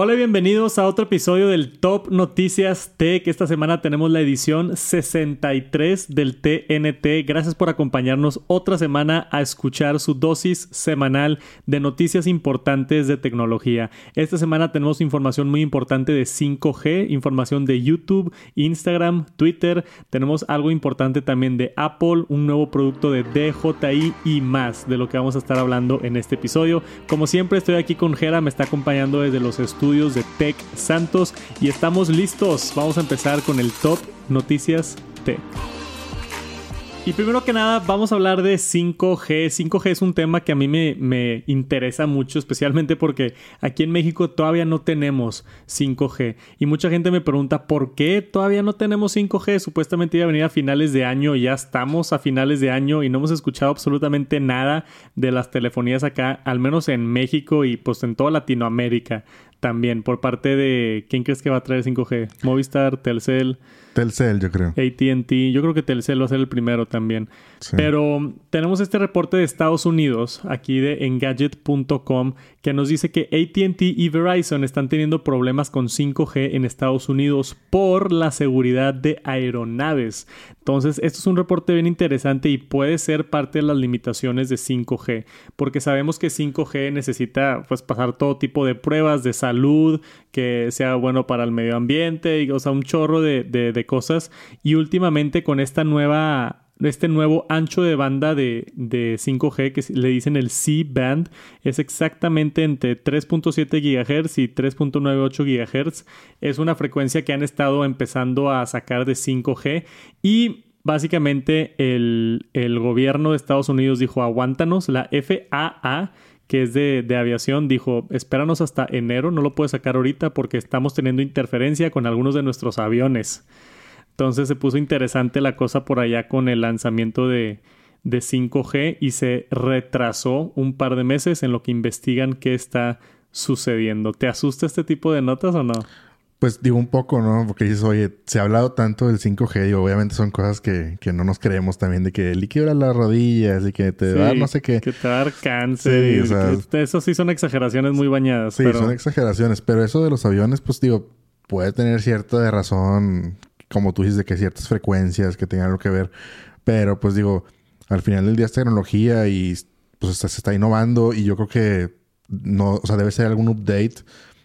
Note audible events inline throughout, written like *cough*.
Hola y bienvenidos a otro episodio del Top Noticias Tech. Esta semana tenemos la edición 63 del TNT. Gracias por acompañarnos otra semana a escuchar su dosis semanal de noticias importantes de tecnología. Esta semana tenemos información muy importante de 5G, información de YouTube, Instagram, Twitter. Tenemos algo importante también de Apple, un nuevo producto de DJI y más de lo que vamos a estar hablando en este episodio. Como siempre estoy aquí con Jera, me está acompañando desde los estudios de Tech Santos y estamos listos. Vamos a empezar con el Top Noticias Tech. Y primero que nada, vamos a hablar de 5G. 5G es un tema que a mí me, me, interesa mucho, especialmente porque aquí en México todavía no tenemos 5G. Y mucha gente me pregunta, ¿por qué todavía no tenemos 5G? Supuestamente iba a venir a finales de año, ya estamos a finales de año y no hemos escuchado absolutamente nada de las telefonías acá, al menos en México y pues en toda Latinoamérica también por parte de quién crees que va a traer 5G? Movistar, Telcel. Telcel, yo creo. ATT. Yo creo que Telcel va a ser el primero también. Pero tenemos este reporte de Estados Unidos, aquí de Engadget.com, que nos dice que ATT y Verizon están teniendo problemas con 5G en Estados Unidos por la seguridad de aeronaves. Entonces, esto es un reporte bien interesante y puede ser parte de las limitaciones de 5G, porque sabemos que 5G necesita pues, pasar todo tipo de pruebas de salud, que sea bueno para el medio ambiente, y, o sea, un chorro de, de cosas. Y últimamente con esta nueva este nuevo ancho de banda de, 5G que le dicen el C-Band es exactamente entre 3.7 GHz y 3.98 GHz. Es una frecuencia que han estado empezando a sacar de 5G y básicamente el, gobierno de Estados Unidos dijo aguántanos, la FAA que es de, de, aviación, dijo, espéranos hasta enero, no lo puedes sacar ahorita porque estamos teniendo interferencia con algunos de nuestros aviones. Entonces se puso interesante la cosa por allá con el lanzamiento de, 5G y se retrasó un par de meses en lo que investigan qué está sucediendo. ¿Te asusta este tipo de notas o no? Pues digo un poco, ¿no? Porque dices, oye, se ha hablado tanto del 5G y obviamente son cosas que, no nos creemos también, de que liquida las rodillas y que te da no sé qué. Que te va a dar cáncer. Sí, eso sí son exageraciones muy bañadas. Sí, son exageraciones, pero eso de los aviones, pues digo, puede tener cierta razón como tú dices, de que ciertas frecuencias que tengan algo que ver. Pero pues digo, al final del día es tecnología y pues se está innovando y yo creo que no, o sea, debe ser algún update,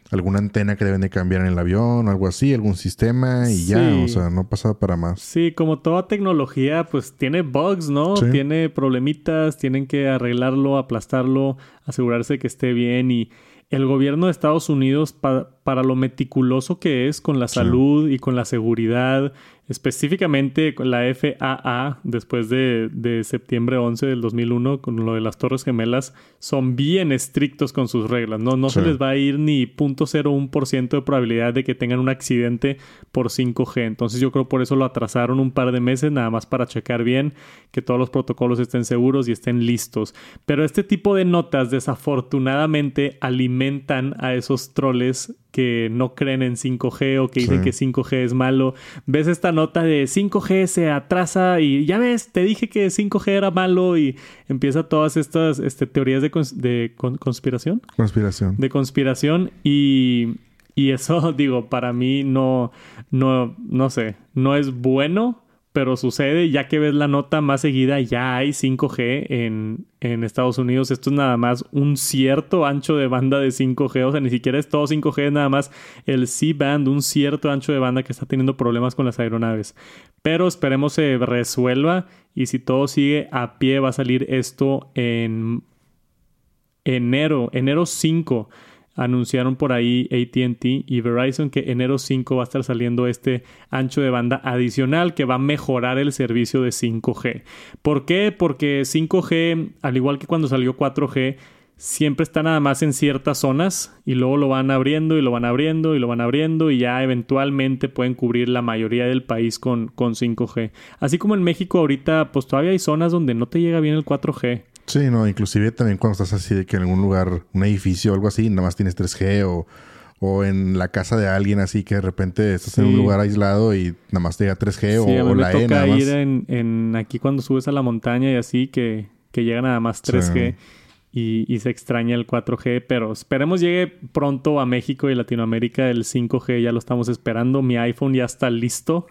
alguna antena que deben de cambiar en el avión, algo así, algún sistema y ya, o sea, no pasa para más. Sí, como toda tecnología, pues tiene bugs, ¿no? Tiene problemitas, tienen que arreglarlo, aplastarlo, asegurarse que esté bien y el gobierno de Estados Unidos, para lo meticuloso que es con la salud y con la seguridad específicamente con la FAA, después de, septiembre 11 del 2001, con lo de las Torres Gemelas, son bien estrictos con sus reglas. No, no se les va a ir ni 0.01% de probabilidad de que tengan un accidente por 5G. Entonces yo creo por eso lo atrasaron un par de meses, nada más para checar bien que todos los protocolos estén seguros y estén listos. Pero este tipo de notas desafortunadamente alimentan a esos troles que no creen en 5G o que dicen que 5G es malo. Ves esta nota de 5G se atrasa y ya ves, te dije que 5G era malo y empieza todas estas este, teorías de, de conspiración. Conspiración. De conspiración y, y eso, *laughs* digo, para mí no, no, no sé, no es bueno pero sucede, ya que ves la nota más seguida, ya hay 5G en, en, Estados Unidos. Esto es nada más un cierto ancho de banda de 5G, o sea, ni siquiera es todo 5G, es nada más el C-band, un cierto ancho de banda que está teniendo problemas con las aeronaves. Pero esperemos se resuelva y si todo sigue a pie va a salir esto en enero, enero 5 anunciaron por ahí ATT y Verizon que enero 5 va a estar saliendo este ancho de banda adicional que va a mejorar el servicio de 5G. ¿Por qué? Porque 5G, al igual que cuando salió 4G, siempre está nada más en ciertas zonas y luego lo van abriendo y lo van abriendo y lo van abriendo y ya eventualmente pueden cubrir la mayoría del país con, con 5G. Así como en México ahorita pues todavía hay zonas donde no te llega bien el 4G. Sí, no, inclusive también cuando estás así de que en algún lugar, un edificio o algo así, nada más tienes 3G o, o en la casa de alguien así que de repente estás en un lugar aislado y nada más te llega 3G o, a mí me toca ir en, en, aquí cuando subes a la montaña y así que, que llega nada más 3G. y, se extraña el 4G, pero esperemos llegue pronto a México y Latinoamérica el 5G, ya lo estamos esperando, mi iPhone ya está listo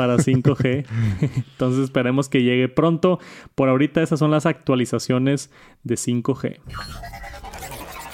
para 5G, *laughs* entonces esperemos que llegue pronto, por ahorita esas son las actualizaciones de 5G.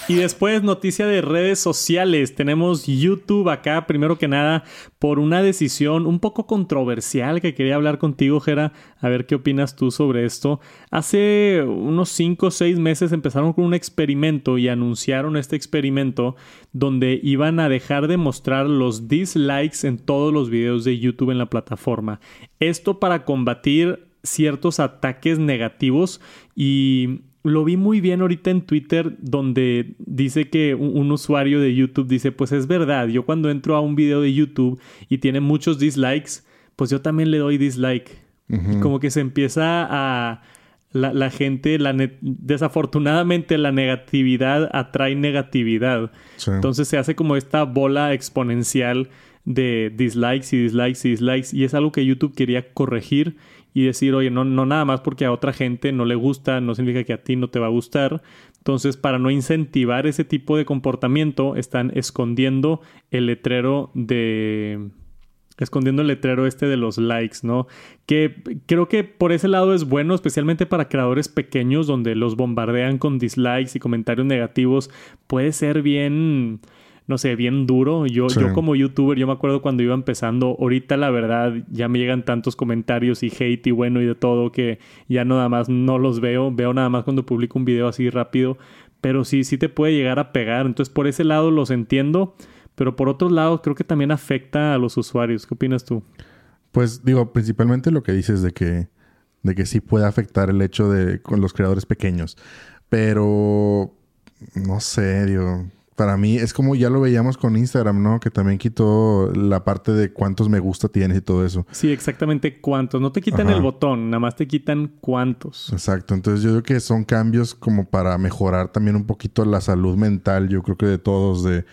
Y después, noticia de redes sociales. Tenemos YouTube acá, primero que nada, por una decisión un poco controversial que quería hablar contigo, Jera. A ver qué opinas tú sobre esto. Hace unos 5 o 6 meses empezaron con un experimento y anunciaron este experimento donde iban a dejar de mostrar los dislikes en todos los videos de YouTube en la plataforma. Esto para combatir ciertos ataques negativos y lo vi muy bien ahorita en Twitter donde dice que un, usuario de YouTube dice, pues es verdad, yo cuando entro a un video de YouTube y tiene muchos dislikes, pues yo también le doy dislike. como que se empieza a... La, gente, la desafortunadamente la negatividad atrae negatividad. Entonces se hace como esta bola exponencial de dislikes y dislikes y dislikes y es algo que YouTube quería corregir y decir, oye, no, no nada más porque a otra gente no le gusta, no significa que a ti no te va a gustar. Entonces, para no incentivar ese tipo de comportamiento, están escondiendo el letrero de escondiendo el letrero este de los likes, ¿no? Que creo que por ese lado es bueno, especialmente para creadores pequeños donde los bombardean con dislikes y comentarios negativos. Puede ser bien no sé, bien duro. Yo, yo como youtuber, yo me acuerdo cuando iba empezando, ahorita la verdad ya me llegan tantos comentarios y hate y bueno y de todo que ya nada más no los veo, veo nada más cuando publico un video así rápido, pero sí, sí te puede llegar a pegar. Entonces por ese lado los entiendo, pero por otro lado creo que también afecta a los usuarios. ¿Qué opinas tú? Pues digo, principalmente lo que dices de que, de que sí puede afectar el hecho de con los creadores pequeños, pero no sé, digo para mí es como ya lo veíamos con Instagram, ¿no? Que también quitó la parte de cuántos me gusta tienes y todo eso. Sí, exactamente cuántos. No te quitan el botón, nada más te quitan cuántos. Exacto. Entonces yo creo que son cambios como para mejorar también un poquito la salud mental, yo creo que de todos, de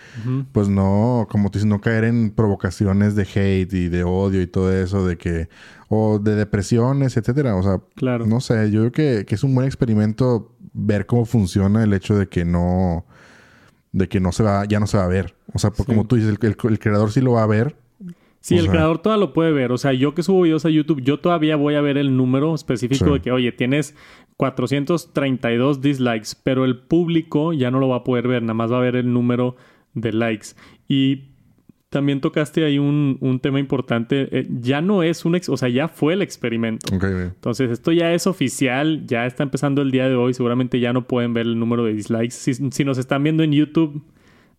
pues no, como tú dices, no caer en provocaciones de hate y de odio y todo eso, de que, o de depresiones, etcétera. O sea, claro. no sé, yo creo que, que es un buen experimento ver cómo funciona el hecho de que no de que no se va, ya no se va a ver. O sea, pues como tú dices, el, creador sí lo va a ver. Sí, el creador todavía lo puede ver. O sea, yo que subo videos a YouTube, yo todavía voy a ver el número específico de que, oye, tienes 432 dislikes, pero el público ya no lo va a poder ver, nada más va a ver el número de likes. Y también tocaste ahí un, tema importante. Eh, ya no es un... Ex o sea, ya fue el experimento. Entonces, esto ya es oficial. Ya está empezando el día de hoy. Seguramente ya no pueden ver el número de dislikes. Si, nos están viendo en YouTube...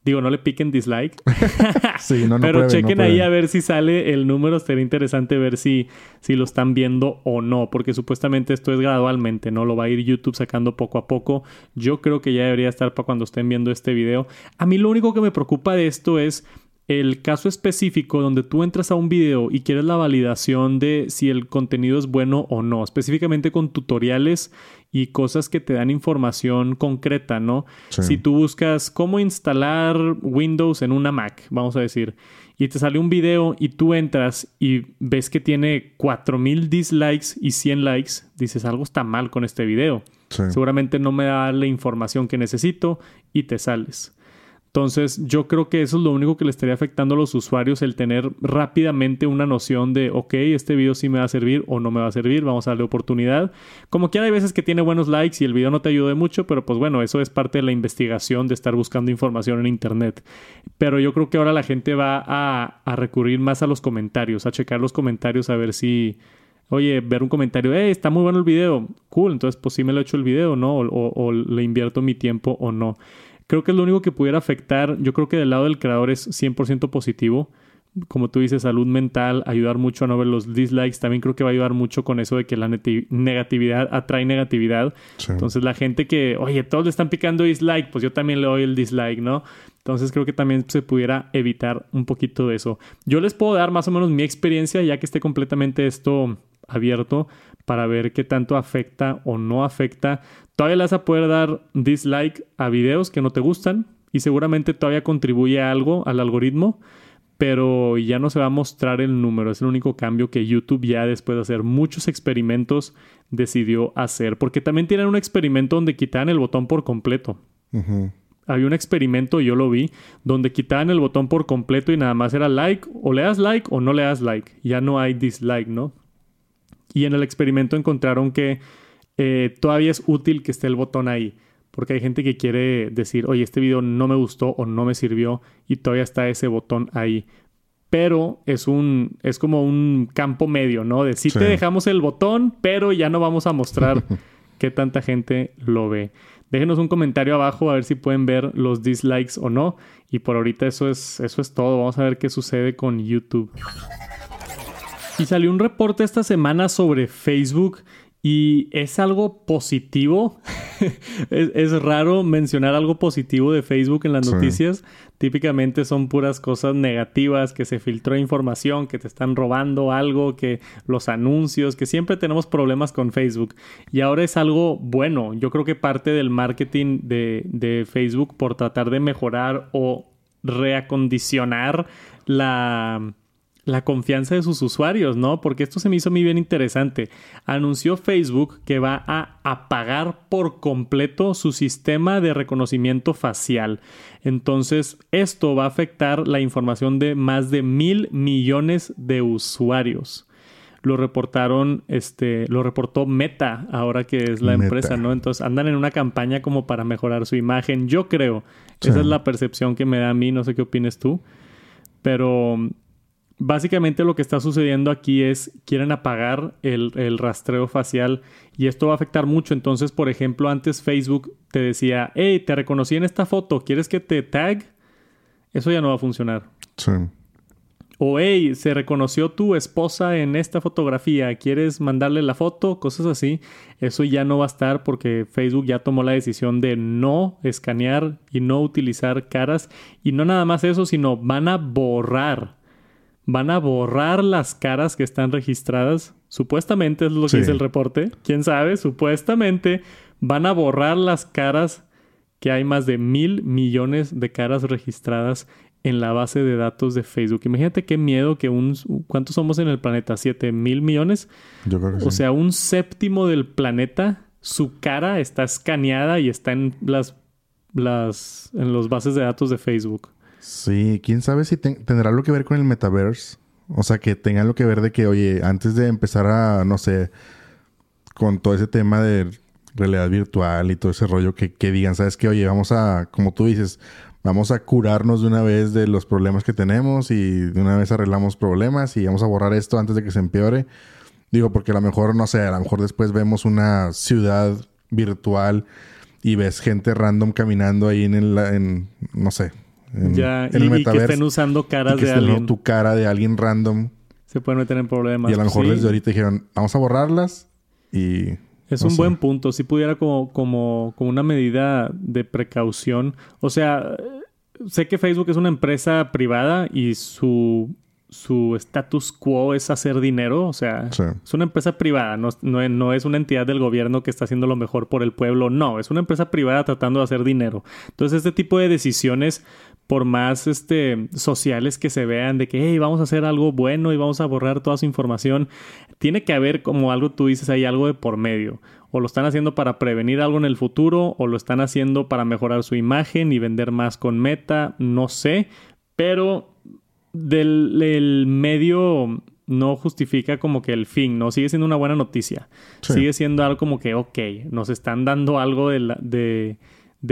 Digo, no le piquen dislike. *laughs* sí, no, no Pero chequen ahí a ver si sale el número. Sería interesante ver si, si lo están viendo o no. Porque supuestamente esto es gradualmente, ¿no? Lo va a ir YouTube sacando poco a poco. Yo creo que ya debería estar para cuando estén viendo este video. A mí lo único que me preocupa de esto es el caso específico donde tú entras a un video y quieres la validación de si el contenido es bueno o no, específicamente con tutoriales y cosas que te dan información concreta, ¿no? Si tú buscas cómo instalar Windows en una Mac, vamos a decir, y te sale un video y tú entras y ves que tiene 4000 dislikes y 100 likes, dices algo está mal con este video. Seguramente no me da la información que necesito y te sales. Entonces, yo creo que eso es lo único que le estaría afectando a los usuarios, el tener rápidamente una noción de, ok, este video sí me va a servir o no me va a servir, vamos a darle oportunidad. Como que hay veces que tiene buenos likes y el video no te ayude mucho, pero pues bueno, eso es parte de la investigación de estar buscando información en Internet. Pero yo creo que ahora la gente va a, recurrir más a los comentarios, a checar los comentarios, a ver si oye, ver un comentario, hey, está muy bueno el video, cool, entonces pues sí me lo he hecho el video, ¿no? o, le invierto mi tiempo o no. Creo que es lo único que pudiera afectar. Yo creo que del lado del creador es 100% positivo. Como tú dices, salud mental, ayudar mucho a no ver los dislikes. También creo que va a ayudar mucho con eso de que la negatividad atrae negatividad. Entonces, la gente que, oye, todos le están picando dislike, pues yo también le doy el dislike, ¿no? Entonces, creo que también se pudiera evitar un poquito de eso. Yo les puedo dar más o menos mi experiencia, ya que esté completamente esto abierto para ver qué tanto afecta o no afecta. Todavía le vas a poder dar dislike a videos que no te gustan y seguramente todavía contribuye algo al algoritmo, pero ya no se va a mostrar el número. Es el único cambio que YouTube ya después de hacer muchos experimentos decidió hacer. Porque también tienen un experimento donde quitan el botón por completo. Había un experimento, yo lo vi, donde quitaban el botón por completo y nada más era like, o le das like o no le das like. Ya no hay dislike, ¿no? Y en el experimento encontraron que eh, todavía es útil que esté el botón ahí. Porque hay gente que quiere decir, oye, este video no me gustó o no me sirvió y todavía está ese botón ahí. Pero es un, es como un campo medio, ¿no? De si te dejamos el botón, pero ya no vamos a mostrar *laughs* qué tanta gente lo ve. Déjenos un comentario abajo a ver si pueden ver los dislikes o no. Y por ahorita eso es, eso es todo. Vamos a ver qué sucede con YouTube. Y salió un reporte esta semana sobre Facebook y es algo positivo. *laughs* es, raro mencionar algo positivo de Facebook en las noticias. Típicamente son puras cosas negativas, que se filtró información, que te están robando algo, que los anuncios, que siempre tenemos problemas con Facebook. Y ahora es algo bueno. Yo creo que parte del marketing de, de Facebook por tratar de mejorar o reacondicionar la la confianza de sus usuarios, ¿no? Porque esto se me hizo muy bien interesante. Anunció Facebook que va a apagar por completo su sistema de reconocimiento facial. Entonces, esto va a afectar la información de más de mil millones de usuarios. Lo reportaron, este, lo reportó Meta, ahora que es la empresa, ¿no? Entonces andan en una campaña como para mejorar su imagen. Yo creo, esa es la percepción que me da a mí, no sé qué opines tú. Pero Básicamente lo que está sucediendo aquí es quieren apagar el, rastreo facial y esto va a afectar mucho. Entonces, por ejemplo, antes Facebook te decía, hey, te reconocí en esta foto, ¿quieres que te tag? Eso ya no va a funcionar. Sí. O, hey, se reconoció tu esposa en esta fotografía, ¿quieres mandarle la foto? Cosas así. Eso ya no va a estar porque Facebook ya tomó la decisión de no escanear y no utilizar caras. Y no nada más eso, sino van a borrar van a borrar las caras que están registradas. Supuestamente es lo que dice el reporte. ¿Quién sabe? Supuestamente van a borrar las caras que hay más de mil millones de caras registradas en la base de datos de Facebook. Imagínate qué miedo que un... ¿Cuántos somos en el planeta? ¿Siete mil millones? Yo creo que o sea, un séptimo del planeta, su cara está escaneada y está en las, las, en los bases de datos de Facebook. Sí, quién sabe si tendrá algo que ver con el metaverse. O sea, que tenga algo que ver de que, oye, antes de empezar a, no sé, con todo ese tema de realidad virtual y todo ese rollo, que, que digan, ¿sabes qué? Oye, vamos a, como tú dices, vamos a curarnos de una vez de los problemas que tenemos y de una vez arreglamos problemas y vamos a borrar esto antes de que se empeore. Digo, porque a lo mejor, no sé, a lo mejor después vemos una ciudad virtual y ves gente random caminando ahí en, el, en no sé, ya, y, que estén usando caras de alguien. tu cara de alguien random. Se puede meter en problemas. Y a lo mejor desde ahorita dijeron, vamos a borrarlas y... Es un buen punto. Si pudiera como, como, como una medida de precaución. O sea, sé que Facebook es una empresa privada y su su status quo es hacer dinero, o sea, es una empresa privada, no, no, es una entidad del gobierno que está haciendo lo mejor por el pueblo, no, es una empresa privada tratando de hacer dinero. Entonces, este tipo de decisiones, por más este, sociales que se vean, de que, hey, vamos a hacer algo bueno y vamos a borrar toda su información, tiene que haber como algo, tú dices, hay algo de por medio. O lo están haciendo para prevenir algo en el futuro, o lo están haciendo para mejorar su imagen y vender más con meta, no sé, pero del medio no justifica como que el fin, ¿no? Sigue siendo una buena noticia. Sigue siendo algo como que, ok, nos están dando algo de, de,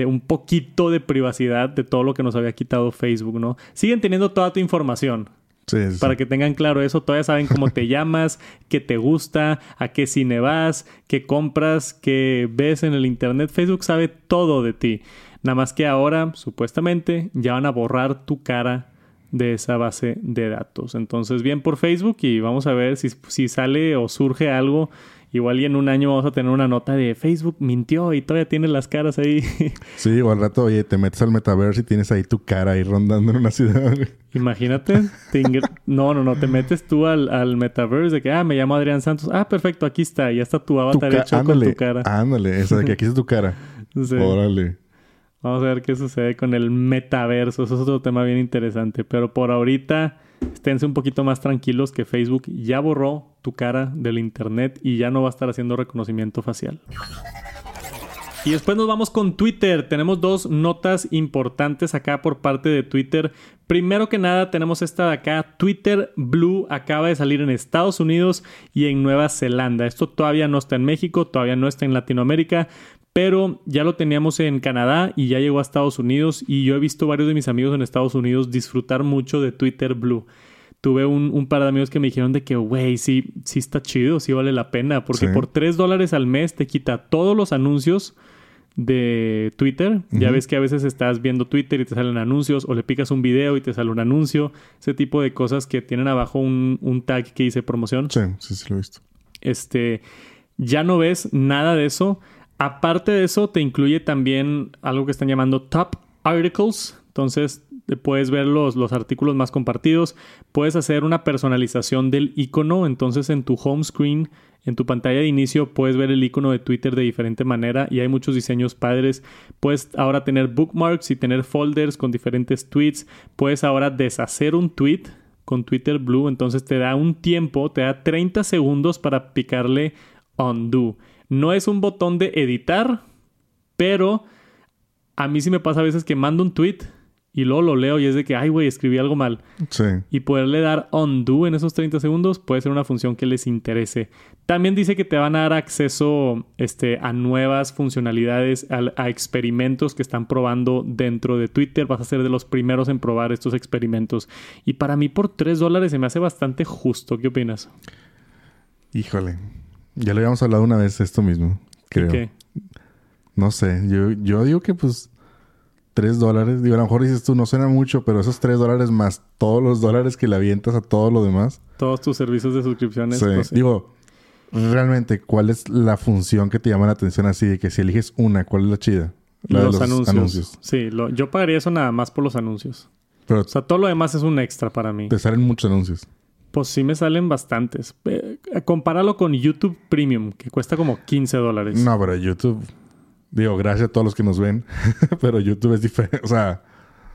un poquito de privacidad de todo lo que nos había quitado Facebook, ¿no? Siguen teniendo toda tu información. Sí, Para que tengan claro eso, todavía saben cómo te *laughs* llamas, qué te gusta, a qué cine vas, qué compras, qué ves en el internet. Facebook sabe todo de ti. Nada más que ahora, supuestamente, ya van a borrar tu cara de esa base de datos. Entonces, bien por Facebook y vamos a ver si, si sale o surge algo. Igual y en un año vamos a tener una nota de Facebook mintió y todavía tiene las caras ahí. *laughs* Sí, o al rato, oye, te metes al metaverso y tienes ahí tu cara ahí rondando en una ciudad. Imagínate. *laughs* no, no, no. Te metes tú al, al metaverse de que, ah, me llamo Adrián Santos. Ah, perfecto, aquí está. Ya está tu avatar hecho con tu cara. Ándale, eso de que aquí es tu cara. *laughs* Órale. Vamos a ver qué sucede con el metaverso. Eso es otro tema bien interesante. Pero por ahorita, esténse un poquito más tranquilos que Facebook ya borró tu cara del internet y ya no va a estar haciendo reconocimiento facial. Y después nos vamos con Twitter. Tenemos dos notas importantes acá por parte de Twitter. Primero que nada tenemos esta de acá. Twitter Blue acaba de salir en Estados Unidos y en Nueva Zelanda. Esto todavía no está en México, todavía no está en Latinoamérica. Pero ya lo teníamos en Canadá y ya llegó a Estados Unidos y yo he visto varios de mis amigos en Estados Unidos disfrutar mucho de Twitter Blue tuve un, par de amigos que me dijeron de que, güey, sí, sí está chido, sí vale la pena, porque por 3 dólares al mes te quita todos los anuncios de Twitter. Ya ves que a veces estás viendo Twitter y te salen anuncios o le picas un video y te sale un anuncio. Ese tipo de cosas que tienen abajo un, tag que dice promoción. Sí, sí, sí lo he visto. Este, ya no ves nada de eso. Aparte de eso, te incluye también algo que están llamando Top Articles. Entonces, puedes ver los, los artículos más compartidos. Puedes hacer una personalización del icono. Entonces, en tu home screen en tu pantalla de inicio puedes ver el icono de Twitter de diferente manera y hay muchos diseños padres. Puedes ahora tener bookmarks y tener folders con diferentes tweets. Puedes ahora deshacer un tweet con Twitter Blue. Entonces te da un tiempo, te da 30 segundos para picarle undo. No es un botón de editar, pero a mí sí me pasa a veces que mando un tweet y luego lo leo y es de que, ay, güey, escribí algo mal. Sí. Y poderle dar undo en esos 30 segundos puede ser una función que les interese. También dice que te van a dar acceso este, a nuevas funcionalidades, a, experimentos que están probando dentro de Twitter. Vas a ser de los primeros en probar estos experimentos. Y para mí, por 3 dólares se me hace bastante justo. ¿Qué opinas? Híjole. Ya lo habíamos hablado una vez esto mismo, creo. ¿Qué? No sé. Yo, yo digo que, pues 3 dólares. Digo, a lo mejor dices tú, no suena mucho, pero esos 3 dólares más todos los dólares que le avientas a todo lo demás. Todos tus servicios de suscripciones. Sí. Pues Digo, realmente, ¿cuál es la función que te llama la atención así? De que si eliges una, ¿cuál es la chida? La los, de los anuncios. Sí, yo pagaría eso nada más por los anuncios. Pero o sea, todo lo demás es un extra para mí. Te salen muchos anuncios. Pues sí me salen bastantes. Eh, compáralo con YouTube Premium, que cuesta como 15 dólares. No, pero YouTube Digo, gracias a todos los que nos ven. *laughs* pero YouTube es diferente. O sea,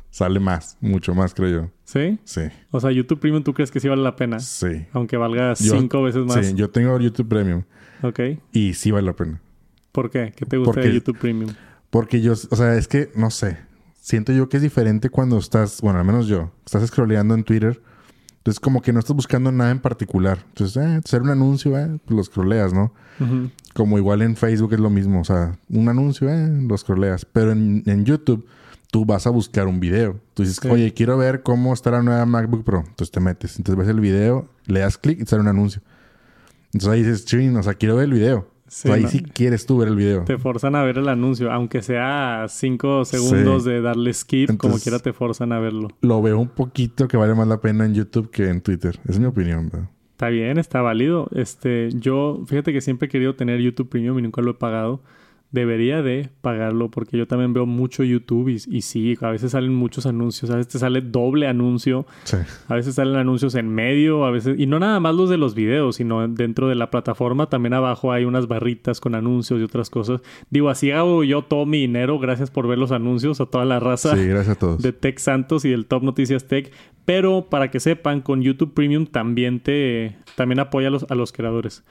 sale más, mucho más, creo yo. ¿Sí? Sí. O sea, YouTube Premium, ¿tú crees que sí vale la pena? Sí. Aunque valga cinco veces más. Sí, yo tengo YouTube Premium. Ok. Y sí vale la pena. ¿Por qué? ¿Qué te gusta de YouTube Premium? Porque yo, o sea, es que, no sé. Siento yo que es diferente cuando estás, bueno, al menos yo, estás scrolleando en Twitter. Entonces, como que no estás buscando nada en particular. Entonces, eh, hacer un anuncio, eh, pues lo scrolleas, ¿no? Como igual en Facebook es lo mismo. O sea, un anuncio, eh, lo scrolleas. Pero en, YouTube, tú vas a buscar un video. Tú dices, oye, quiero ver cómo está la nueva MacBook Pro. Entonces te metes. Entonces ves el video, le das clic y te sale un anuncio. Entonces ahí dices, ching, o sea, quiero ver el video. Ahí sí quieres tú ver el video. Te forzan a ver el anuncio, aunque sea cinco segundos de darle skip, como quiera te forzan a verlo. Lo veo un poquito que vale más la pena en YouTube que en Twitter. Es mi opinión, ¿verdad? Está bien, está válido. Este, yo, fíjate que siempre he querido tener YouTube Premium y nunca lo he pagado debería de pagarlo porque yo también veo mucho YouTube y, y, sí, a veces salen muchos anuncios, a veces te sale doble anuncio, a veces salen anuncios en medio, a veces, y no nada más los de los videos, sino dentro de la plataforma también abajo hay unas barritas con anuncios y otras cosas. Digo, así hago yo todo mi dinero, gracias por ver los anuncios a toda la raza de Tech Santos y del Top Noticias Tech, pero para que sepan, con YouTube Premium también te, también apoya a los, a los creadores.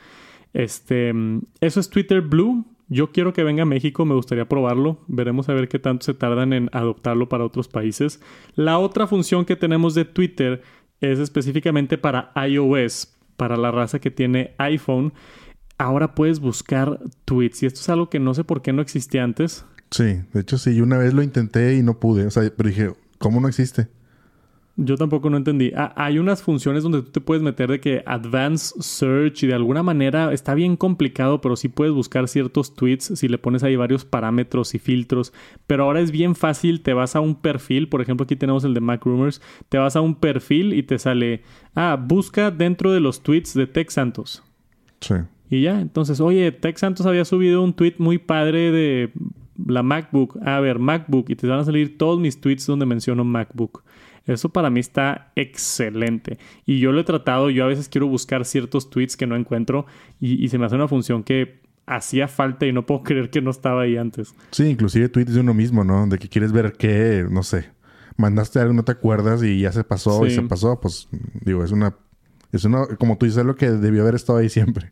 Este, eso es Twitter Blue. Yo quiero que venga a México, me gustaría probarlo. Veremos a ver qué tanto se tardan en adoptarlo para otros países. La otra función que tenemos de Twitter es específicamente para iOS, para la raza que tiene iPhone. Ahora puedes buscar tweets y esto es algo que no sé por qué no existía antes. Sí, de hecho sí, una vez lo intenté y no pude, o sea, pero dije, ¿cómo no existe? Yo tampoco no entendí. Ah, hay unas funciones donde tú te puedes meter de que Advanced Search y de alguna manera está bien complicado, pero sí puedes buscar ciertos tweets si le pones ahí varios parámetros y filtros. Pero ahora es bien fácil, te vas a un perfil, por ejemplo aquí tenemos el de Mac Rumors, te vas a un perfil y te sale, ah, busca dentro de los tweets de Tech Santos. Sí. Y ya, entonces, oye, Tech Santos había subido un tweet muy padre de la MacBook. A ver, MacBook. Y te van a salir todos mis tweets donde menciono MacBook. Eso para mí está excelente. Y yo lo he tratado, yo a veces quiero buscar ciertos tweets que no encuentro y, se me hace una función que hacía falta y no puedo *laughs* creer que no estaba ahí antes. Sí, inclusive tweets de uno mismo, ¿no? De que quieres ver qué, no sé, mandaste algo, no te acuerdas y ya se pasó y se pasó, pues digo, es una, es una, como tú dices, lo que debió haber estado ahí siempre.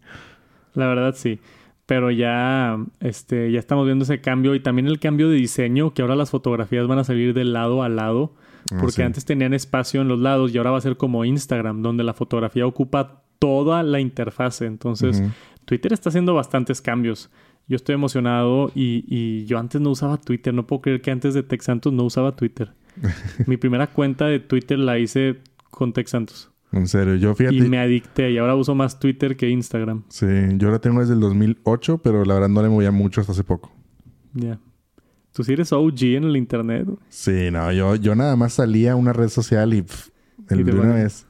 La verdad sí. Pero ya, este, ya estamos viendo ese cambio y también el cambio de diseño, que ahora las fotografías van a salir de lado a lado, ah, porque antes tenían espacio en los lados y ahora va a ser como Instagram, donde la fotografía ocupa toda la interfase. Entonces, Twitter está haciendo bastantes cambios. Yo estoy emocionado y, y, yo antes no usaba Twitter. No puedo creer que antes de Tex Santos no usaba Twitter. *laughs* Mi primera cuenta de Twitter la hice con Tex Santos. En serio, yo fíjate. Y me adicté y ahora uso más Twitter que Instagram. Sí, yo ahora tengo desde el 2008, pero la verdad no le movía mucho hasta hace poco. Ya. ¿Tú sí eres OG en el internet? Sí, no, yo, yo nada más salía a una red social y el de una vez.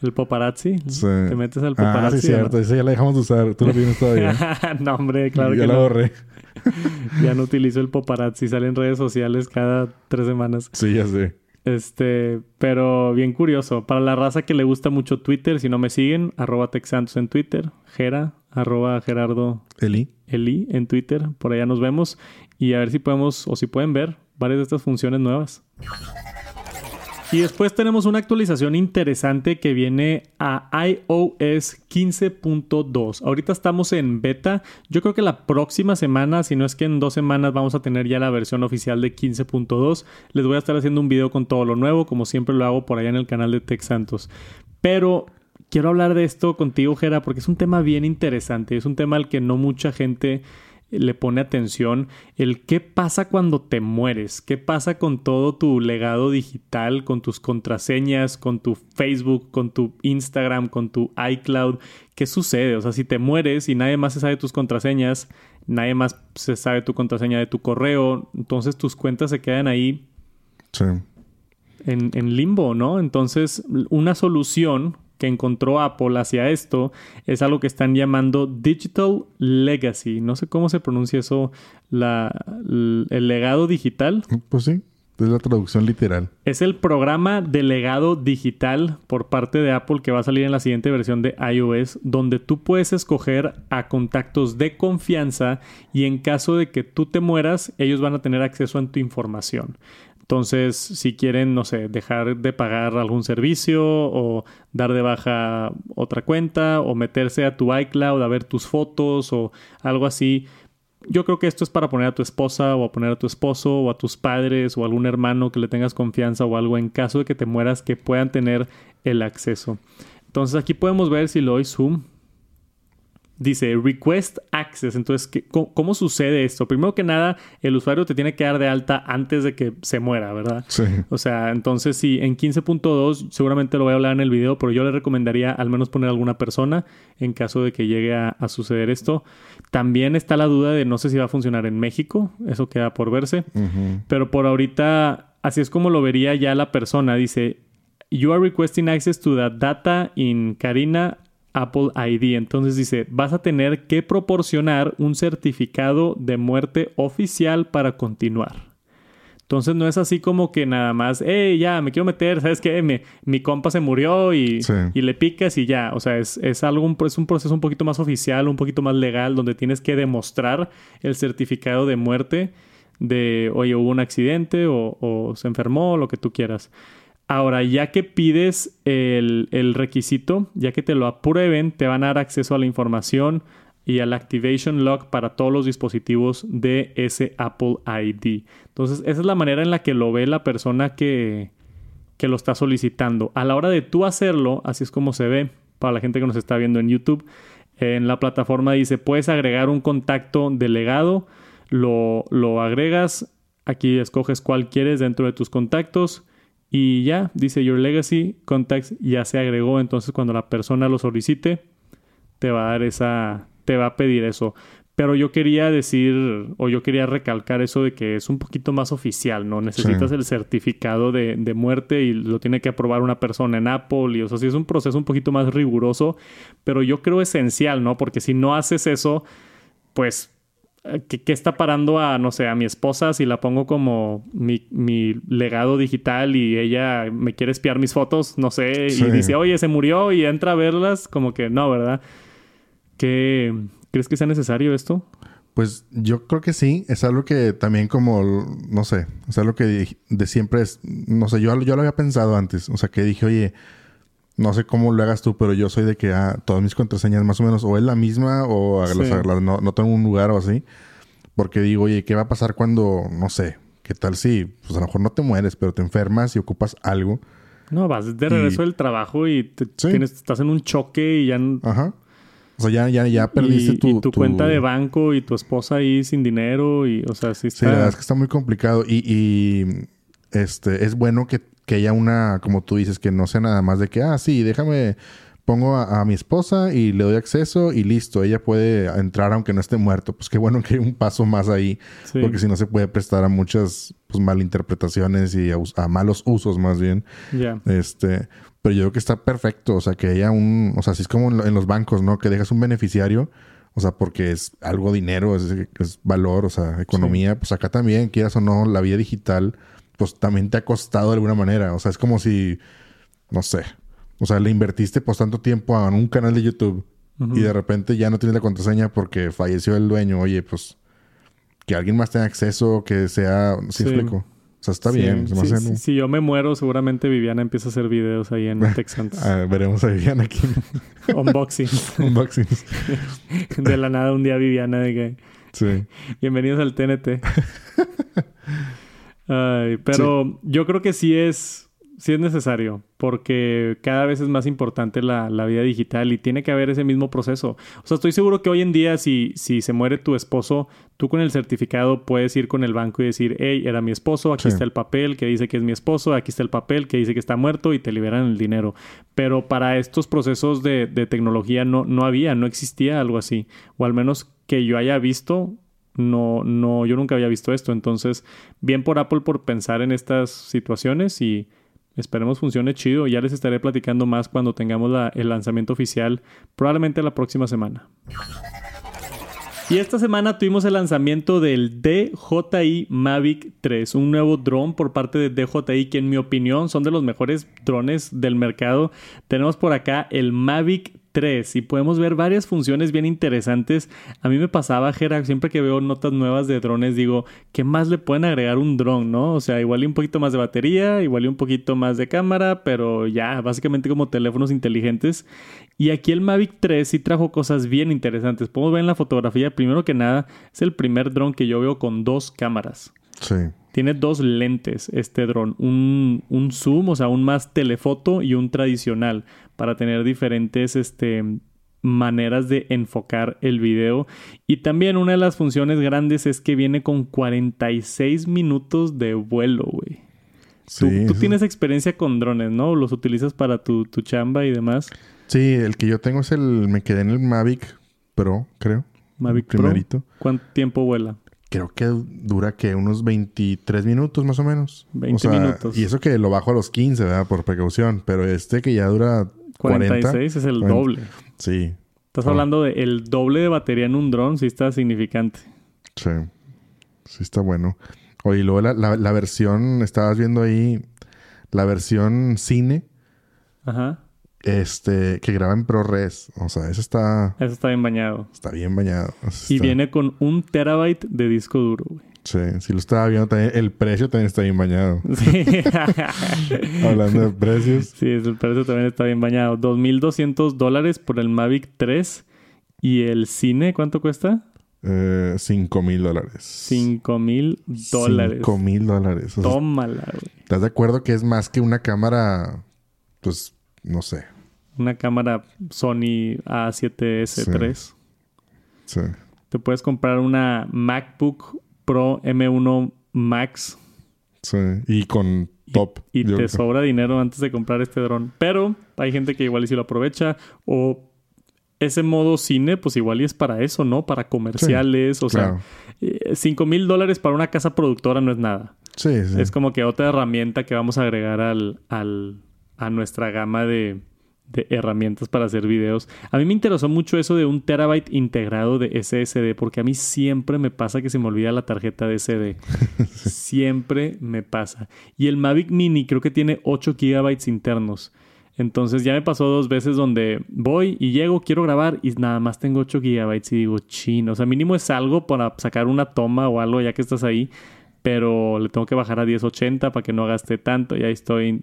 ¿El paparazzi? Sí. Te metes al paparazzi. Ah, sí, cierto. Ese ya la dejamos de usar. Tú lo tienes todavía. *laughs* no, hombre, claro ya que la borré. *laughs* ya no utilizo el paparazzi. Sale en redes sociales cada tres semanas. Sí, ya sé. Este, pero bien curioso. Para la raza que le gusta mucho Twitter, si no me siguen, arroba Texantos en Twitter, Gera, arroba Gerardo Eli. Eli en Twitter. Por allá nos vemos y a ver si podemos o si pueden ver varias de estas funciones nuevas. Y después tenemos una actualización interesante que viene a iOS 15.2. Ahorita estamos en beta. Yo creo que la próxima semana, si no es que en dos semanas, vamos a tener ya la versión oficial de 15.2. Les voy a estar haciendo un video con todo lo nuevo, como siempre lo hago por allá en el canal de Tech Santos. Pero quiero hablar de esto contigo, Jera, porque es un tema bien interesante. Es un tema al que no mucha gente le pone atención el qué pasa cuando te mueres, qué pasa con todo tu legado digital, con tus contraseñas, con tu Facebook, con tu Instagram, con tu iCloud, qué sucede, o sea, si te mueres y nadie más se sabe tus contraseñas, nadie más se sabe tu contraseña de tu correo, entonces tus cuentas se quedan ahí en, en limbo, ¿no? Entonces, una solución que encontró Apple hacia esto es algo que están llamando Digital Legacy. No sé cómo se pronuncia eso, la, el legado digital. Pues sí, es la traducción literal. Es el programa de legado digital por parte de Apple que va a salir en la siguiente versión de iOS, donde tú puedes escoger a contactos de confianza y en caso de que tú te mueras, ellos van a tener acceso a tu información. Entonces, si quieren, no sé, dejar de pagar algún servicio o dar de baja otra cuenta o meterse a tu iCloud a ver tus fotos o algo así, yo creo que esto es para poner a tu esposa o a poner a tu esposo o a tus padres o algún hermano que le tengas confianza o algo en caso de que te mueras que puedan tener el acceso. Entonces aquí podemos ver si lo doy zoom Dice Request Access. Entonces, cómo, sucede esto? Primero que nada, el usuario te tiene que dar de alta antes de que se muera, ¿verdad? Sí. O sea, entonces sí, en 15.2 seguramente lo voy a hablar en el video, pero yo le recomendaría al menos poner alguna persona en caso de que llegue a, suceder esto. También está la duda de no sé si va a funcionar en México, eso queda por verse. Pero por ahorita, así es como lo vería ya la persona. Dice, You are requesting access to the data in Karina Apple ID. Entonces dice, vas a tener que proporcionar un certificado de muerte oficial para continuar. Entonces no es así como que nada más, hey, ya, me quiero meter, ¿sabes qué? Mi, mi compa se murió y, y, le picas y ya. O sea, es, es algo, es un proceso un poquito más oficial, un poquito más legal, donde tienes que demostrar el certificado de muerte de, oye, hubo un accidente o, o se enfermó, lo que tú quieras. Ahora, ya que pides el, requisito, ya que te lo aprueben, te van a dar acceso a la información y al Activation Log para todos los dispositivos de ese Apple ID. Entonces, esa es la manera en la que lo ve la persona que, lo está solicitando. A la hora de tú hacerlo, así es como se ve para la gente que nos está viendo en YouTube. En la plataforma dice, puedes agregar un contacto delegado, lo agregas, aquí escoges cuál quieres dentro de tus contactos y ya, dice Your Legacy Contacts ya se agregó. Entonces, cuando la persona lo solicite, te va a dar esa. te va a pedir eso. Pero yo quería decir, o yo quería recalcar eso de que es un poquito más oficial, ¿no? Necesitas el certificado de, de, muerte y lo tiene que aprobar una persona en Apple. Y o sea, sí es un proceso un poquito más riguroso, pero yo creo esencial, ¿no? Porque si no haces eso, pues ¿Qué, está parando a, no sé, a mi esposa si la pongo como mi, mi, legado digital y ella me quiere espiar mis fotos, no sé, y dice, oye, se murió y entra a verlas? Como que no, ¿verdad? Qué, ¿Crees que sea necesario esto? Pues yo creo que sí. Es algo que también como, no sé, es algo que de, siempre es, no sé, yo, yo lo había pensado antes. O sea, que dije, oye, no sé cómo lo hagas tú, pero yo soy de que ah, todas mis contraseñas más o menos o es la misma o no, no tengo un lugar o así. Porque digo, oye, ¿qué va a pasar cuando, no sé, qué tal si, pues a lo mejor no te mueres, pero te enfermas y ocupas algo? No, vas de regreso del trabajo y tienes, estás en un choque y ya... Ajá. O sea, ya, ya, ya perdiste tu, y tu, cuenta de banco y tu esposa ahí sin dinero y, o sea, sí está... Sí, la verdad es que está muy complicado y, y este, es bueno que, que haya una, como tú dices, que no sea nada más de que, ah, sí, déjame pongo a, mi esposa y le doy acceso y listo, ella puede entrar aunque no esté muerto. Pues qué bueno que hay un paso más ahí, porque si no se puede prestar a muchas pues, malinterpretaciones y a, malos usos más bien. Este, pero yo creo que está perfecto, o sea, que haya un, o sea, así es como en, los bancos, ¿no? Que dejas un beneficiario, o sea, porque es algo dinero, es, valor, o sea, economía, pues acá también, quieras o no, la vida digital, pues también te ha costado de alguna manera, o sea, es como si, no sé, o sea, le invertiste pues tanto tiempo a un canal de YouTube y de repente ya no tienes la contraseña porque falleció el dueño. Oye, pues que alguien más tenga acceso, que sea... ¿Sí, explico? O sea, está bien. Si yo me muero, seguramente Viviana empieza a hacer videos ahí en *laughs* Texans. ah, veremos a Viviana aquí. *laughs* Unboxing. *laughs* Unboxing. de la nada un día Viviana de que... Sí. Bienvenidos al TNT. Ay, pero yo creo que sí es sí es necesario, porque cada vez es más importante la, vida digital y tiene que haber ese mismo proceso. O sea, estoy seguro que hoy en día, si, si se muere tu esposo, tú con el certificado puedes ir con el banco y decir, hey, era mi esposo, aquí está el papel que dice que es mi esposo, aquí está el papel que dice que está muerto y te liberan el dinero. Pero para estos procesos de, de tecnología no, no había, no existía algo así. O al menos que yo haya visto, no, no, yo nunca había visto esto. Entonces, bien por Apple por pensar en estas situaciones y Esperemos funcione chido. Ya les estaré platicando más cuando tengamos el lanzamiento oficial, probablemente la próxima semana. Y esta semana tuvimos el lanzamiento del DJI Mavic 3, un nuevo dron por parte de DJI que en mi opinión son de los mejores drones del mercado. Tenemos por acá el Mavic 3 y podemos ver varias funciones bien interesantes. A mí me pasaba, Gera, siempre que veo notas nuevas de drones, digo, ¿qué más le pueden agregar un dron, no? O sea, igual y un poquito más de batería, igual y un poquito más de cámara, pero ya, básicamente como teléfonos inteligentes. Y aquí el Mavic 3 sí trajo cosas bien interesantes. Podemos ver en la fotografía, primero que nada, es el primer dron que yo veo con dos cámaras. Sí. Tiene dos lentes este dron, un, un, zoom, o sea, un más telefoto y un tradicional, para tener diferentes este, maneras de enfocar el video. Y también una de las funciones grandes es que viene con 46 minutos de vuelo, güey. tú, tienes experiencia con drones, ¿no? ¿Los utilizas para tu, tu chamba y demás? Sí, el que yo tengo es el... Me quedé en el Mavic Pro, creo. Mavic Pro. ¿Cuánto tiempo vuela? creo que dura que unos 23 minutos más o menos. 20 minutos. Y eso que lo bajo a los 15, ¿verdad? Por precaución. Pero este que ya dura 46 es el doble. Sí. Estás hablando de el doble de batería en un dron, sí está significante. Sí. Sí está bueno. Oye, y luego la, la versión, estabas viendo ahí, la versión cine. Ajá este, que graba en ProRes. O sea, eso está. Eso está bien bañado. Está bien bañado. y viene con un terabyte de disco duro, güey. Sí, si lo estaba viendo también, el precio también está bien bañado. Sí. *laughs* Hablando de precios. Sí, el precio también está bien bañado. 2.200 dólares por el Mavic 3. ¿Y el cine cuánto cuesta? Eh, 5 mil dólares. 5 mil dólares. 5 mil dólares. Tómala, güey. ¿Estás de acuerdo que es más que una cámara, pues, no sé, una cámara Sony A7S3. Sí. Te puedes comprar una MacBook Pro M1 Max. Sí, y con top. Y, te sobra dinero antes de comprar este dron. Pero hay gente que igual y si lo aprovecha. O ese modo cine, pues igual y es para eso, ¿no? Para comerciales. o sea, 5 eh, mil dólares para una casa productora no es nada. Sí, sí. Es como que otra herramienta que vamos a agregar al, al, a nuestra gama de, de herramientas para hacer videos. A mí me interesó mucho eso de un terabyte integrado de SSD, porque a mí siempre me pasa que se me olvida la tarjeta de SD. *laughs* Siempre me pasa. Y el Mavic Mini creo que tiene 8 gigabytes internos. Entonces ya me pasó dos veces donde voy y llego, quiero grabar y nada más tengo 8 gigabytes y digo, chino. O sea, mínimo es algo para sacar una toma o algo ya que estás ahí. Pero le tengo que bajar a 1080 para que no gaste tanto. Y ahí estoy.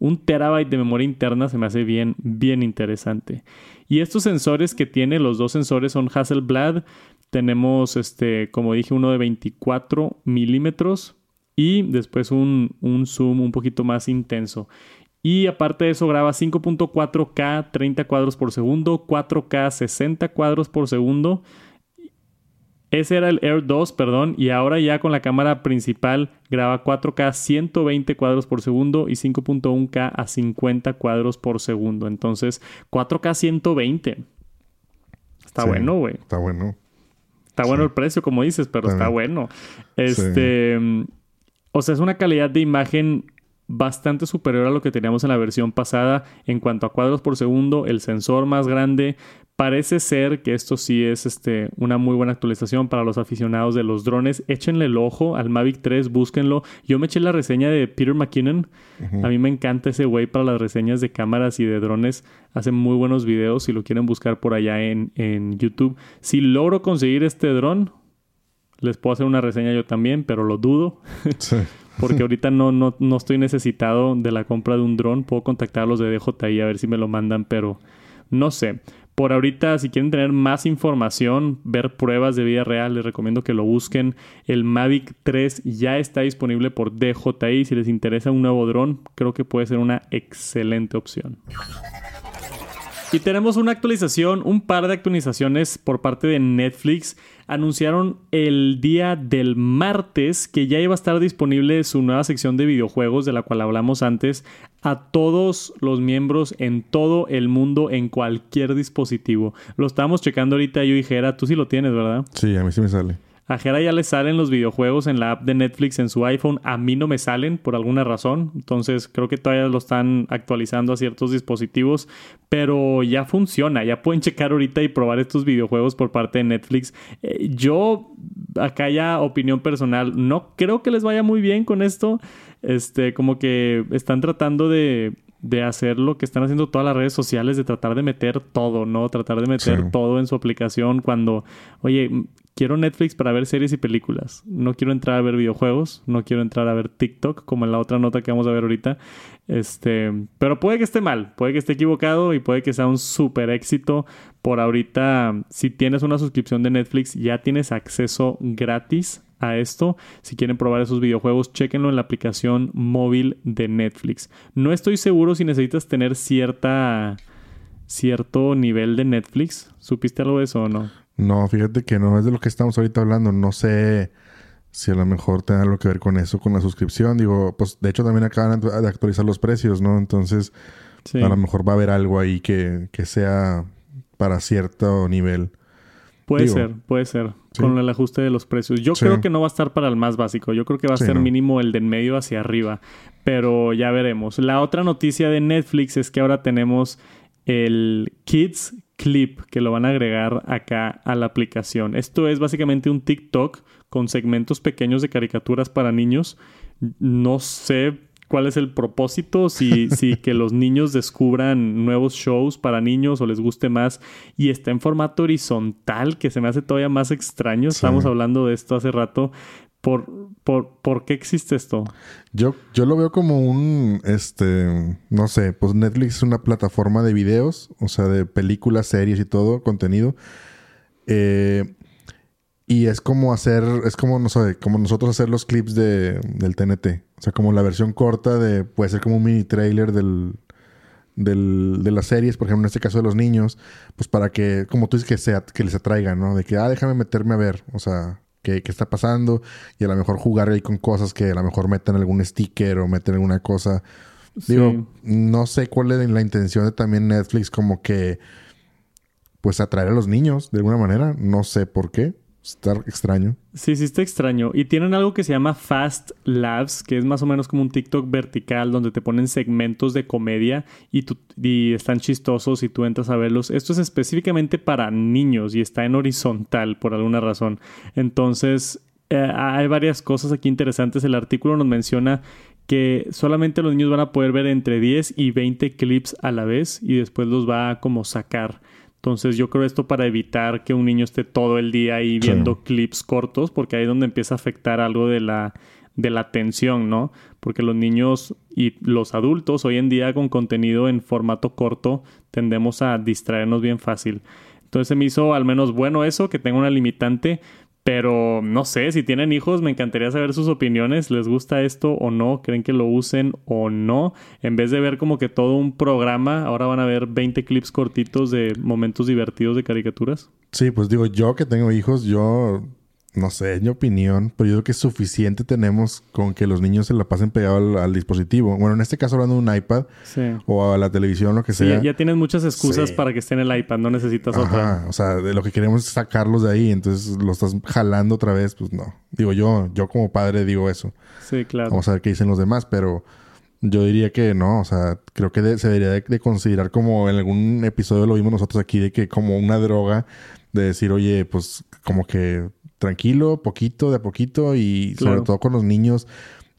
Un terabyte de memoria interna se me hace bien, bien interesante. Y estos sensores que tiene, los dos sensores son Hasselblad. Tenemos, este, como dije, uno de 24 milímetros y después un, un zoom un poquito más intenso. Y aparte de eso graba 5.4K 30 cuadros por segundo, 4K 60 cuadros por segundo. Ese era el Air 2, perdón, y ahora ya con la cámara principal graba 4K 120 cuadros por segundo y 5.1K a 50 cuadros por segundo. Entonces, 4K 120. Está bueno, güey. Está bueno. Está bueno el precio, como dices, pero está bueno. Este. O sea, es una calidad de imagen bastante superior a lo que teníamos en la versión pasada en cuanto a cuadros por segundo, el sensor más grande. Parece ser que esto sí es este, una muy buena actualización para los aficionados de los drones. Échenle el ojo al Mavic 3, búsquenlo. Yo me eché la reseña de Peter McKinnon. A mí me encanta ese güey para las reseñas de cámaras y de drones. Hace muy buenos videos si lo quieren buscar por allá en, en YouTube. Si logro conseguir este dron, les puedo hacer una reseña yo también, pero lo dudo. *laughs* Sí. *laughs* porque ahorita no, no, no estoy necesitado de la compra de un dron. Puedo contactar a los de DJI a ver si me lo mandan, pero no sé. Por ahorita, si quieren tener más información, ver pruebas de vida real, les recomiendo que lo busquen. El Mavic 3 ya está disponible por DJI. Si les interesa un nuevo dron, creo que puede ser una excelente opción. Y tenemos una actualización, un par de actualizaciones por parte de Netflix. Anunciaron el día del martes que ya iba a estar disponible su nueva sección de videojuegos de la cual hablamos antes a todos los miembros en todo el mundo en cualquier dispositivo. Lo estábamos checando ahorita yo y Jera, tú sí lo tienes, ¿verdad? Sí, a mí sí me sale. A Jera ya le salen los videojuegos en la app de Netflix en su iPhone. A mí no me salen por alguna razón. Entonces creo que todavía lo están actualizando a ciertos dispositivos. Pero ya funciona. Ya pueden checar ahorita y probar estos videojuegos por parte de Netflix. Eh, yo, acá ya opinión personal, no creo que les vaya muy bien con esto. Este, como que están tratando de de hacer lo que están haciendo todas las redes sociales, de tratar de meter todo, ¿no? Tratar de meter todo en su aplicación cuando, oye, quiero Netflix para ver series y películas. No quiero entrar a ver videojuegos, no quiero entrar a ver TikTok, como en la otra nota que vamos a ver ahorita. Este, pero puede que esté mal, puede que esté equivocado y puede que sea un súper éxito. Por ahorita, si tienes una suscripción de Netflix, ya tienes acceso gratis a esto. Si quieren probar esos videojuegos, chequenlo en la aplicación móvil de Netflix. No estoy seguro si necesitas tener cierta cierto nivel de Netflix. ¿Supiste algo de eso o no? No, fíjate que no es de lo que estamos ahorita hablando. No sé si a lo mejor tenga algo que ver con eso, con la suscripción. Digo, pues de hecho también acaban de actualizar los precios, ¿no? Entonces, a lo mejor va a haber algo ahí que, que sea para cierto nivel. Puede ser, puede ser. Con el ajuste de los precios. Yo creo que no va a estar para el más básico. Yo creo que va a ser mínimo el de en medio hacia arriba. Pero ya veremos. La otra noticia de Netflix es que ahora tenemos el Kids Clip que lo van a agregar acá a la aplicación. Esto es básicamente un TikTok con segmentos pequeños de caricaturas para niños. No sé cuál es el propósito, si, *laughs* si que los niños descubran nuevos shows para niños o les guste más y está en formato horizontal, que se me hace todavía más extraño. Estamos hablando de esto hace rato. ¿Por, por, por qué existe esto? Yo, yo lo veo como un, este, no sé, pues Netflix es una plataforma de videos, o sea, de películas, series y todo, contenido. Eh, y es como hacer, es como, no sé, como nosotros hacer los clips de, del TNT. O sea, como la versión corta de, puede ser como un mini trailer del, del, de las series, por ejemplo, en este caso de los niños, pues para que, como tú dices, que, sea, que les atraigan, ¿no? De que, ah, déjame meterme a ver, o sea, qué, qué está pasando y a lo mejor jugar ahí con cosas que a lo mejor meten algún sticker o meten alguna cosa. Digo, no sé cuál es la intención de también Netflix como que, pues atraer a los niños de alguna manera, no sé por qué. Está extraño. Sí, sí está extraño. Y tienen algo que se llama Fast Labs, que es más o menos como un TikTok vertical donde te ponen segmentos de comedia y, están chistosos y tú entras a verlos. Esto es específicamente para niños y está en horizontal por alguna razón. Entonces, eh, hay varias cosas aquí interesantes. El artículo nos menciona que solamente los niños van a poder ver entre 10 y 20 clips a la vez y después los va a como sacar. Entonces yo creo esto para evitar que un niño esté todo el día ahí viendo clips cortos, porque ahí es donde empieza a afectar algo de la, de la atención, ¿no? Porque los niños y los adultos hoy en día con contenido en formato corto tendemos a distraernos bien fácil. Entonces se me hizo al menos bueno eso, que tenga una limitante, pero no sé, si tienen hijos, me encantaría saber sus opiniones. ¿Les gusta esto o no? ¿Creen que lo usen o no? En vez de ver como que todo un programa, ahora van a ver 20 clips cortitos de momentos divertidos de caricaturas. Sí, pues digo, yo que tengo hijos, yo no sé, es mi opinión, pero yo creo que suficiente tenemos con que los niños se la pasen pegado al, dispositivo. Bueno, en este caso hablando de un iPad o a la televisión, lo que sea. Sí, ya tienes muchas excusas para que esté en el iPad, no necesitas otra. O sea, de lo que queremos es sacarlos de ahí, entonces lo estás jalando otra vez, pues no. Digo yo, yo como padre digo eso. Sí, claro. Vamos a ver qué dicen los demás, pero yo diría que no, o sea, creo que se debería de, considerar como en algún episodio lo vimos nosotros aquí, de que como una droga, de decir, oye, pues como que tranquilo, poquito, de a poquito y sobre todo con los niños.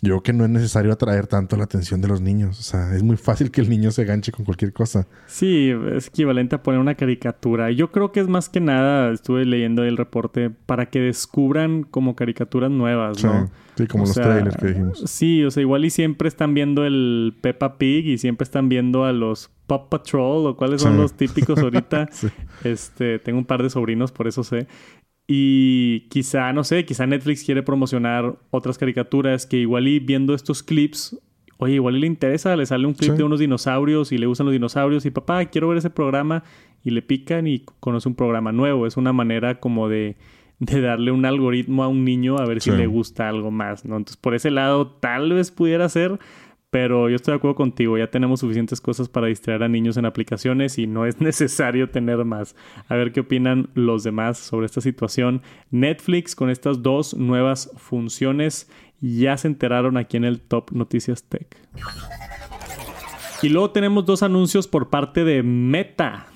Yo creo que no es necesario atraer tanto la atención de los niños. O sea, es muy fácil que el niño se ganche con cualquier cosa. Sí, es equivalente a poner una caricatura. Yo creo que es más que nada, estuve leyendo el reporte, para que descubran como caricaturas nuevas, ¿no? Sí, como los trailers que dijimos. Sí, o sea, igual y siempre están viendo el Peppa Pig y siempre están viendo a los Pop Patrol o cuáles son los típicos ahorita. *laughs* Este, tengo un par de sobrinos, por eso sé. Y quizá, no sé, quizá Netflix quiere promocionar otras caricaturas que igual y viendo estos clips, oye, igual y le interesa, le sale un clip de unos dinosaurios y le gustan los dinosaurios y papá, quiero ver ese programa y le pican y conoce un programa nuevo. Es una manera como de, de darle un algoritmo a un niño a ver si le gusta algo más, ¿no? Entonces, por ese lado, tal vez pudiera ser, pero yo estoy de acuerdo contigo, ya tenemos suficientes cosas para distraer a niños en aplicaciones y no es *laughs* necesario tener más. A ver qué opinan los demás sobre esta situación. Netflix con estas dos nuevas funciones ya se enteraron aquí en el Top Noticias Tech. Y luego tenemos dos anuncios por parte de Meta,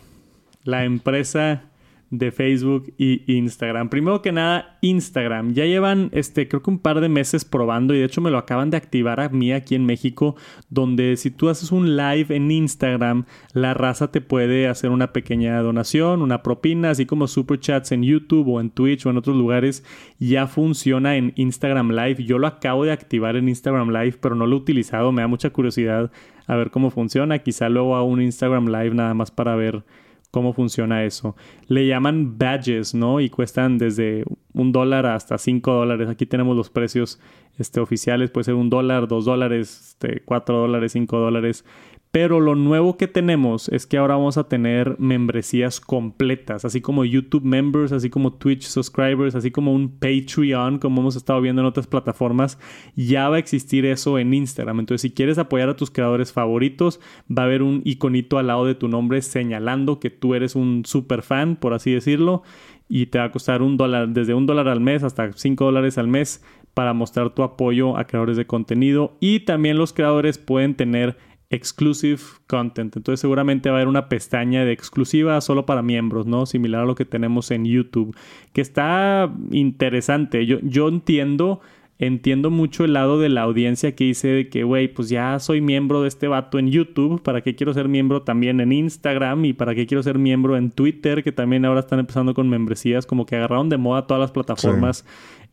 la empresa de Facebook y Instagram. Primero que nada, Instagram. Ya llevan, este, creo que un par de meses probando y de hecho me lo acaban de activar a mí aquí en México, donde si tú haces un live en Instagram, la raza te puede hacer una pequeña donación, una propina, así como super chats en YouTube o en Twitch o en otros lugares. Ya funciona en Instagram Live. Yo lo acabo de activar en Instagram Live, pero no lo he utilizado. Me da mucha curiosidad a ver cómo funciona. Quizá luego hago un Instagram Live nada más para ver cómo funciona eso. Le llaman badges, ¿no? Y cuestan desde un dólar hasta cinco dólares. Aquí tenemos los precios este, oficiales. Puede ser un dólar, dos dólares, este, cuatro dólares, cinco dólares. Pero lo nuevo que tenemos es que ahora vamos a tener membresías completas, así como YouTube members, así como Twitch subscribers, así como un Patreon, como hemos estado viendo en otras plataformas. Ya va a existir eso en Instagram. Entonces, si quieres apoyar a tus creadores favoritos, va a haber un iconito al lado de tu nombre señalando que tú eres un super fan, por así decirlo, y te va a costar un dólar, desde un dólar al mes hasta cinco dólares al mes para mostrar tu apoyo a creadores de contenido. Y también los creadores pueden tener exclusive content. Entonces seguramente va a haber una pestaña de exclusiva solo para miembros, ¿no? Similar a lo que tenemos en YouTube, que está interesante. Yo, yo entiendo, entiendo mucho el lado de la audiencia que dice de que, güey, pues ya soy miembro de este vato en YouTube, ¿para qué quiero ser miembro también en Instagram? Y para qué quiero ser miembro en Twitter, que también ahora están empezando con membresías, como que agarraron de moda todas las plataformas.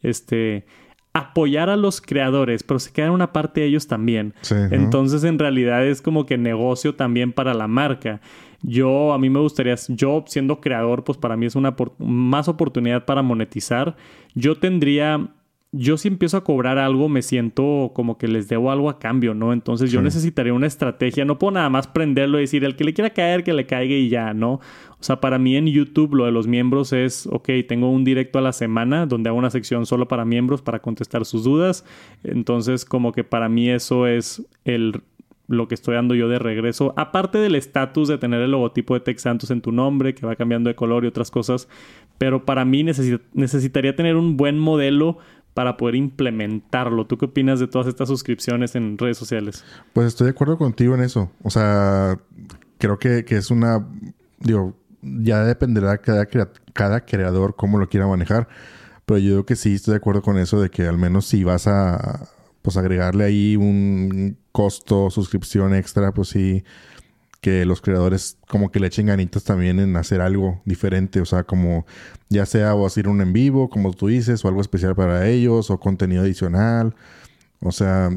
Este apoyar a los creadores, pero se quedan una parte de ellos también. Entonces, en realidad es como que negocio también para la marca. Yo, a mí me gustaría, yo siendo creador, pues para mí es una más oportunidad para monetizar. Yo tendría yo si empiezo a cobrar algo me siento como que les debo algo a cambio, ¿no? Entonces yo necesitaría una estrategia. No puedo nada más prenderlo y decir, el que le quiera caer, que le caiga y ya, ¿no? O sea, para mí en YouTube lo de los miembros es, ok, tengo un directo a la semana donde hago una sección solo para miembros para contestar sus dudas. Entonces como que para mí eso es el lo que estoy dando yo de regreso, aparte del estatus de tener el logotipo de Tech Santos en tu nombre, que va cambiando de color y otras cosas, pero para mí necesitaría tener un buen modelo para poder implementarlo. ¿Tú qué opinas de todas estas suscripciones en redes sociales? Pues estoy de acuerdo contigo en eso. O sea, creo que, es una, digo, ya dependerá cada, cada creador cómo lo quiera manejar. Pero yo creo que sí estoy de acuerdo con eso de que al menos si vas a pues agregarle ahí un costo, suscripción extra, pues sí, que los creadores como que le echen ganitas también en hacer algo diferente, o sea, como ya sea o hacer un en vivo, como tú dices, o algo especial para ellos, o contenido adicional, o sea,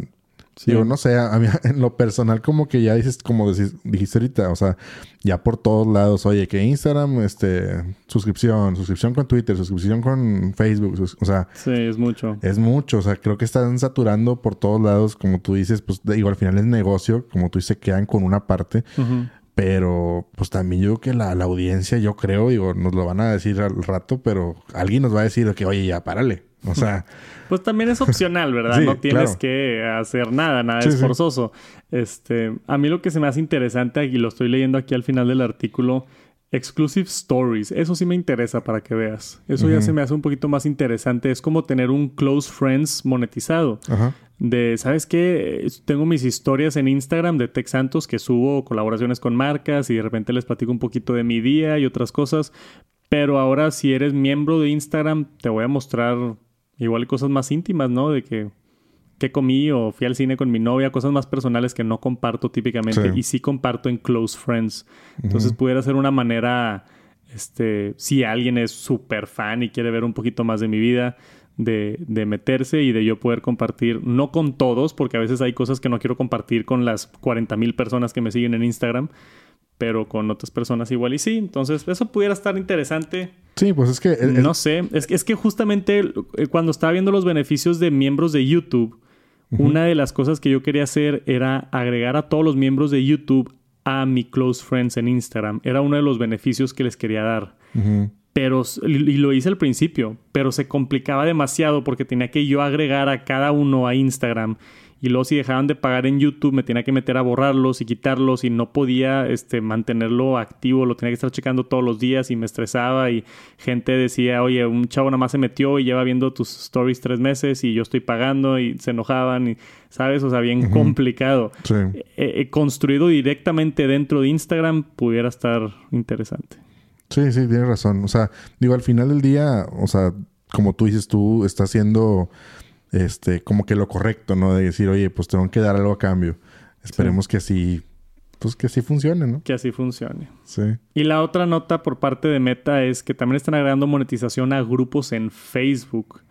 Digo, no sé, a mí *laughs* en lo personal como que ya dices, como dijiste ahorita, o sea, ya por todos lados, oye, que Instagram, este, suscripción, suscripción con Twitter, suscripción con Facebook, o sea. Sí, es mucho. Es mucho, o sea, creo que están saturando por todos lados, como tú dices, pues digo, al final es negocio, como tú dices, quedan con una parte. Pero, pues también yo creo que la, la, audiencia, yo creo, digo, nos lo van a decir al rato, pero alguien nos va a decir que, oye, ya, párale. O sea. Pues también es opcional, ¿verdad? *laughs* no tienes que hacer nada, nada es forzoso. Este, a mí lo que se me hace interesante, y lo estoy leyendo aquí al final del artículo, Exclusive Stories. Eso sí me interesa para que veas. Eso ya se me hace un poquito más interesante. Es como tener un Close Friends monetizado. De, ¿sabes qué? Tengo mis historias en Instagram de Tech Santos que subo colaboraciones con marcas y de repente les platico un poquito de mi día y otras cosas. Pero ahora si eres miembro de Instagram, te voy a mostrar Igual cosas más íntimas, ¿no? De que qué comí o fui al cine con mi novia, cosas más personales que no comparto típicamente y sí comparto en close friends. Entonces pudiera ser una manera, este, si alguien es súper fan y quiere ver un poquito más de mi vida, de, de, meterse y de yo poder compartir, no con todos, porque a veces hay cosas que no quiero compartir con las 40 mil personas que me siguen en Instagram, pero con otras personas igual y sí. Entonces, eso pudiera estar interesante. Sí, pues es que... no sé, es, es, que justamente eh, cuando estaba viendo los beneficios de miembros de YouTube, una de las cosas que yo quería hacer era agregar a todos los miembros de YouTube a mi close friends en Instagram. Era uno de los beneficios que les quería dar. Pero, y lo hice al principio, pero se complicaba demasiado porque tenía que yo agregar a cada uno a Instagram y luego si dejaban de pagar en YouTube me tenía que meter a borrarlos y quitarlos y no podía este, mantenerlo activo, lo tenía que estar checando todos los días y me estresaba y gente decía, oye, un chavo nada más se metió y lleva viendo tus stories tres meses y yo estoy pagando y se enojaban y, ¿sabes? O sea, bien complicado. Sí. Eh, eh, construido directamente dentro de Instagram pudiera estar interesante. Sí, sí, tienes razón. O sea, digo, al final del día, o sea, como tú dices, tú estás haciendo este, como que lo correcto, ¿no? De decir, oye, pues tengo que dar algo a cambio. Esperemos que así, pues que así funcione, ¿no? Que así funcione. Sí. Y la otra nota por parte de Meta es que también están agregando monetización a grupos en Facebook.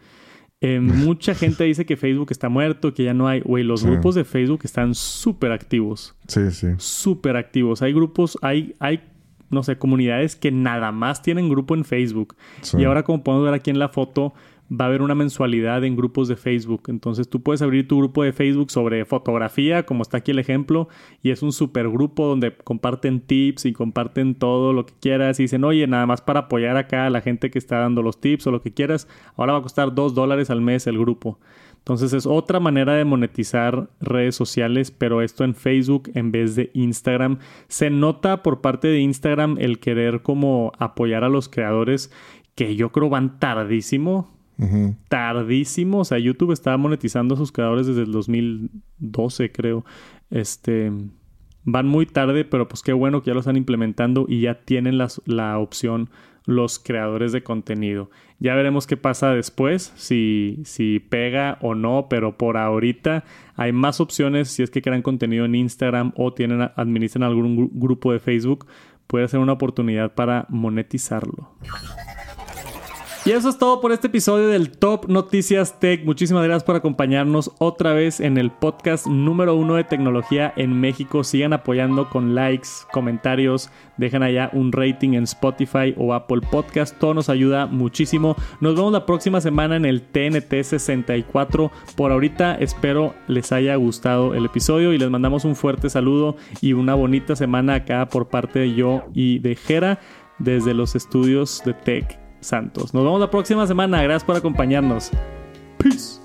Eh, *laughs* mucha gente dice que Facebook está muerto, que ya no hay. Güey, los grupos de Facebook están súper activos. Sí, sí. Súper activos. Hay grupos, hay, hay, no sé, comunidades que nada más tienen grupo en Facebook. Y ahora, como podemos ver aquí en la foto, va a haber una mensualidad en grupos de Facebook. Entonces tú puedes abrir tu grupo de Facebook sobre fotografía, como está aquí el ejemplo, y es un super grupo donde comparten tips y comparten todo lo que quieras y dicen, oye, nada más para apoyar acá a la gente que está dando los tips o lo que quieras, ahora va a costar dos dólares al mes el grupo. Entonces es otra manera de monetizar redes sociales, pero esto en Facebook en vez de Instagram. Se nota por parte de Instagram el querer como apoyar a los creadores que yo creo van tardísimo Tardísimo. O sea, YouTube estaba monetizando a sus creadores desde el 2012, creo. Este. Van muy tarde, pero pues qué bueno que ya lo están implementando y ya tienen la opción los creadores de contenido. Ya veremos qué pasa después, si, si pega o no, pero por ahorita hay más opciones si es que crean contenido en Instagram o tienen, administran algún grupo de Facebook, puede ser una oportunidad para monetizarlo. Y eso es todo por este episodio del Top Noticias Tech. Muchísimas gracias por acompañarnos otra vez en el podcast número uno de tecnología en México. Sigan apoyando con likes, comentarios, dejen allá un rating en Spotify o Apple Podcast. Todo nos ayuda muchísimo. Nos vemos la próxima semana en el TNT 64. Por ahorita espero les haya gustado el episodio y les mandamos un fuerte saludo y una bonita semana acá por parte de yo y de Jera desde los estudios de Tech Santos. Nos vemos la próxima semana. Gracias por acompañarnos. Peace.